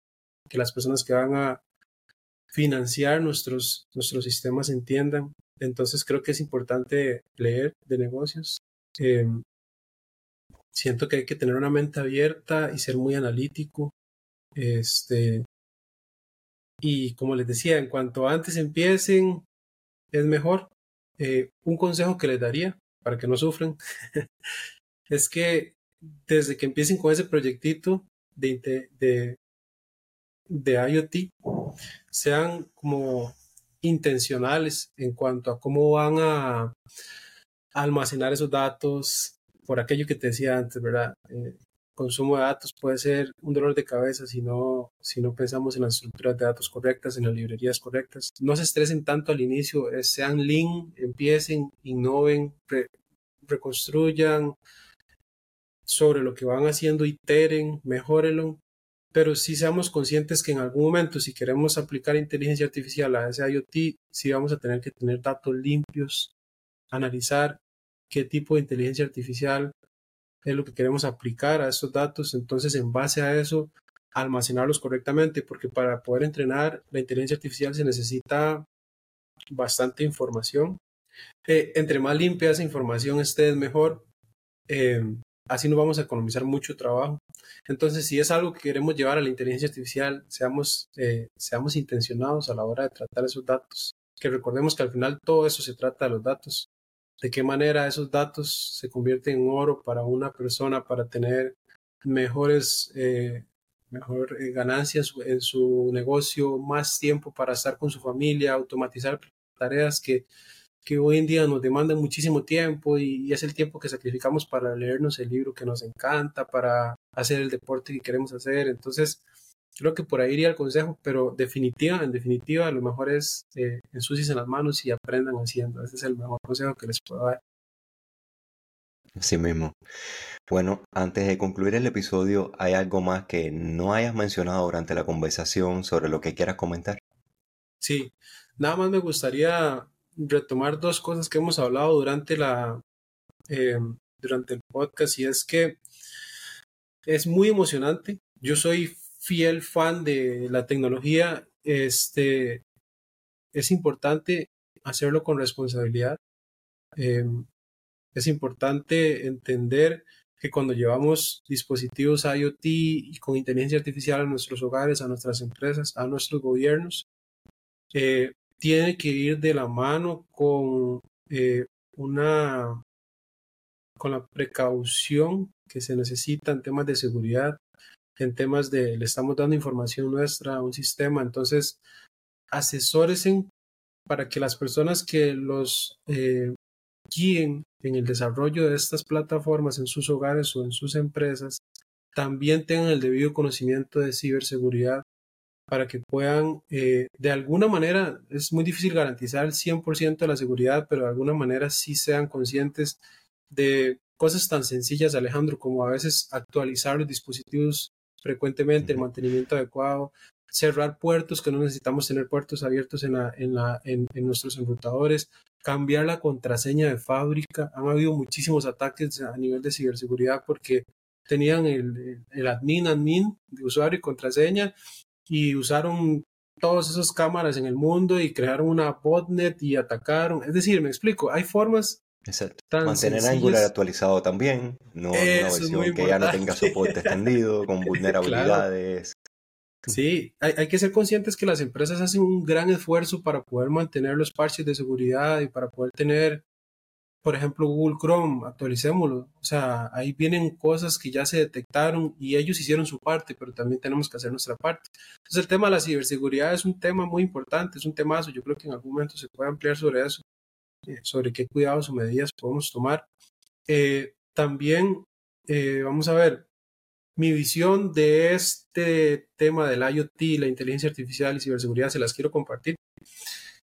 Speaker 2: que las personas que van a financiar nuestros, nuestros sistemas entiendan. Entonces creo que es importante leer de negocios. Em, siento que hay que tener una mente abierta y ser muy analítico. Este, y como les decía, en cuanto antes empiecen, es mejor. Eh, un consejo que les daría para que no sufran (laughs) es que desde que empiecen con ese proyectito de, de, de IoT, sean como intencionales en cuanto a cómo van a almacenar esos datos, por aquello que te decía antes, ¿verdad? Eh, consumo de datos puede ser un dolor de cabeza si no, si no pensamos en las estructuras de datos correctas, en las librerías correctas. No se estresen tanto al inicio, eh, sean lean, empiecen, innoven, reconstruyan sobre lo que van haciendo, iteren, mejórenlo, pero sí seamos conscientes que en algún momento, si queremos aplicar inteligencia artificial a ese IoT, sí vamos a tener que tener datos limpios, analizar qué tipo de inteligencia artificial es lo que queremos aplicar a esos datos, entonces en base a eso almacenarlos correctamente, porque para poder entrenar la inteligencia artificial se necesita bastante información. Eh, entre más limpia esa información esté, es mejor. Eh, así nos vamos a economizar mucho trabajo. Entonces, si es algo que queremos llevar a la inteligencia artificial, seamos, eh, seamos intencionados a la hora de tratar esos datos. Que recordemos que al final todo eso se trata de los datos de qué manera esos datos se convierten en oro para una persona para tener mejores eh, mejor eh, ganancias en su negocio, más tiempo para estar con su familia, automatizar tareas que, que hoy en día nos demandan muchísimo tiempo y, y, es el tiempo que sacrificamos para leernos el libro que nos encanta, para hacer el deporte que queremos hacer. Entonces, Creo que por ahí iría el consejo, pero definitiva, en definitiva, lo mejor es eh, en las manos y aprendan haciendo. Ese es el mejor consejo que les puedo dar.
Speaker 1: Así mismo. Bueno, antes de concluir el episodio, ¿hay algo más que no hayas mencionado durante la conversación sobre lo que quieras comentar?
Speaker 2: Sí, nada más me gustaría retomar dos cosas que hemos hablado durante la eh, durante el podcast y es que es muy emocionante. Yo soy fiel fan de la tecnología. Este es importante hacerlo con responsabilidad. Eh, es importante entender que cuando llevamos dispositivos IoT y con inteligencia artificial a nuestros hogares, a nuestras empresas, a nuestros gobiernos, eh, tiene que ir de la mano con eh, una con la precaución que se necesita en temas de seguridad, en temas de le estamos dando información nuestra a un sistema, entonces asesóresen para que las personas que los eh, guíen en el desarrollo de estas plataformas en sus hogares o en sus empresas también tengan el debido conocimiento de ciberseguridad para que puedan, eh, de alguna manera, es muy difícil garantizar el 100% de la seguridad, pero de alguna manera sí sean conscientes de cosas tan sencillas, Alejandro, como a veces actualizar los dispositivos frecuentemente, el mantenimiento adecuado, cerrar puertos, que no necesitamos tener puertos abiertos en, la, en, la, en, nuestros enrutadores, cambiar la contraseña de fábrica. Han habido muchísimos ataques a nivel de ciberseguridad porque tenían el, el admin, admin de usuario y contraseña y usaron todas esas cámaras en el mundo y crearon una botnet y atacaron. Es decir, me explico, hay formas
Speaker 1: Exacto. Mantener Angular actualizado también, no una versión que ya no tenga soporte (laughs) extendido, con vulnerabilidades.
Speaker 2: Sí, hay, hay, que ser conscientes que las empresas hacen un gran esfuerzo para poder mantener los parches de seguridad y para poder tener por ejemplo, Google Chrome, actualicémoslo. O sea, ahí vienen cosas que ya se detectaron y ellos hicieron su parte, pero también tenemos que hacer nuestra parte. Entonces, el tema de la ciberseguridad es un tema muy importante, es un temazo. Yo creo que en algún momento se puede ampliar sobre eso, sobre qué cuidados o medidas podemos tomar. Eh, también, eh, vamos a ver, mi visión de este tema del IoT, la inteligencia artificial y ciberseguridad, se las quiero compartir.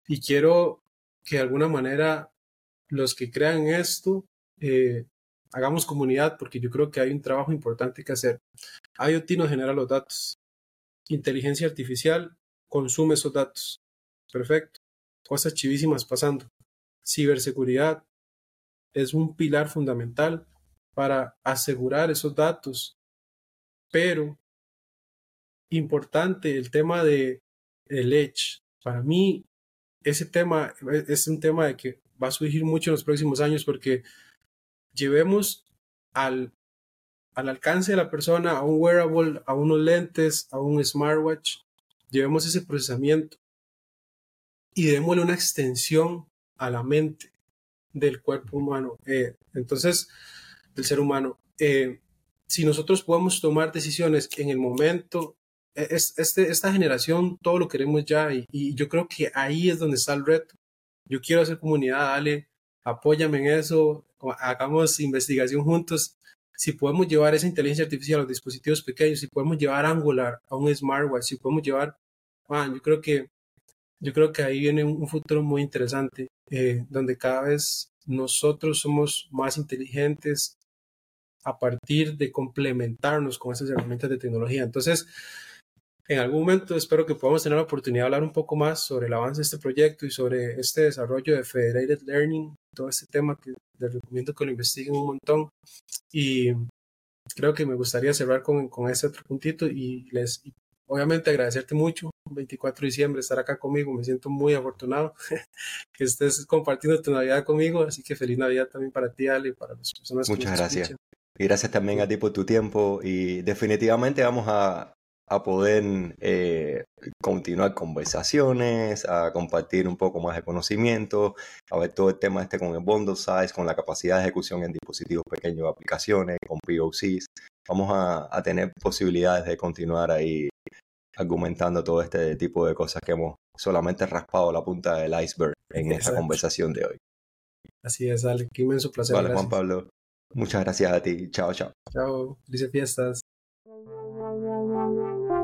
Speaker 2: Y quiero que de alguna manera los que crean esto, eh, hagamos comunidad porque yo creo que hay un trabajo importante que hacer. IoT nos genera los datos. Inteligencia artificial consume esos datos. Perfecto. Cosas chivísimas pasando. Ciberseguridad es un pilar fundamental para asegurar esos datos. Pero importante el tema de el edge. Para mí ese tema es un tema de que va a surgir mucho en los próximos años porque llevemos al, al alcance de la persona a un wearable, a unos lentes, a un smartwatch, llevemos ese procesamiento y démosle una extensión a la mente del cuerpo humano, eh, entonces, del ser humano. Eh, si nosotros podemos tomar decisiones en el momento, e, es, este, esta generación todo lo queremos ya y, yo creo que ahí es donde está el reto yo quiero hacer comunidad, dale, apóyame en eso, hagamos investigación juntos. Si podemos llevar esa inteligencia artificial a los dispositivos pequeños, si podemos llevar Angular a un smartwatch, si podemos llevar, yo creo que yo creo que ahí viene un futuro muy interesante, eh, donde cada vez nosotros somos más inteligentes a partir de complementarnos con esas herramientas de tecnología. Entonces, en algún momento espero que podamos tener la oportunidad de hablar un poco más sobre el avance de este proyecto y sobre este desarrollo de Federated Learning, todo este tema que les recomiendo que lo investiguen un montón. Y creo que me gustaría cerrar con, con ese otro puntito y les, obviamente agradecerte mucho, 24 de diciembre, estar acá conmigo, me siento muy afortunado (laughs) que estés compartiendo tu Navidad conmigo, así que feliz Navidad también para ti, Ale, y para las personas
Speaker 1: Muchas gracias. Y gracias también a ti por tu tiempo y definitivamente vamos a, a poder eh, continuar conversaciones, a compartir un poco más de conocimiento, a ver todo el tema este con el bundle size, con la capacidad de ejecución en dispositivos pequeños, aplicaciones, con POCs. Vamos a, tener posibilidades de continuar ahí argumentando todo este tipo de cosas que hemos solamente raspado la punta del iceberg en esta conversación de hoy.
Speaker 2: Así es, Ale, qué inmenso placer.
Speaker 1: Vale, Juan Pablo, muchas gracias a ti. Chao, chao.
Speaker 2: Chao, felices fiestas.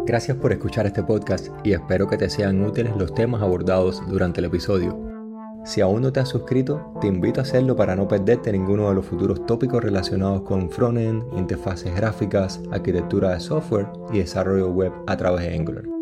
Speaker 1: Gracias por escuchar este podcast y espero que te sean útiles los temas abordados durante el episodio. Si aún no te has suscrito, te invito a hacerlo para no perderte ninguno de los futuros tópicos relacionados con frontend, interfaces gráficas, arquitectura de software y desarrollo web a través de Angular.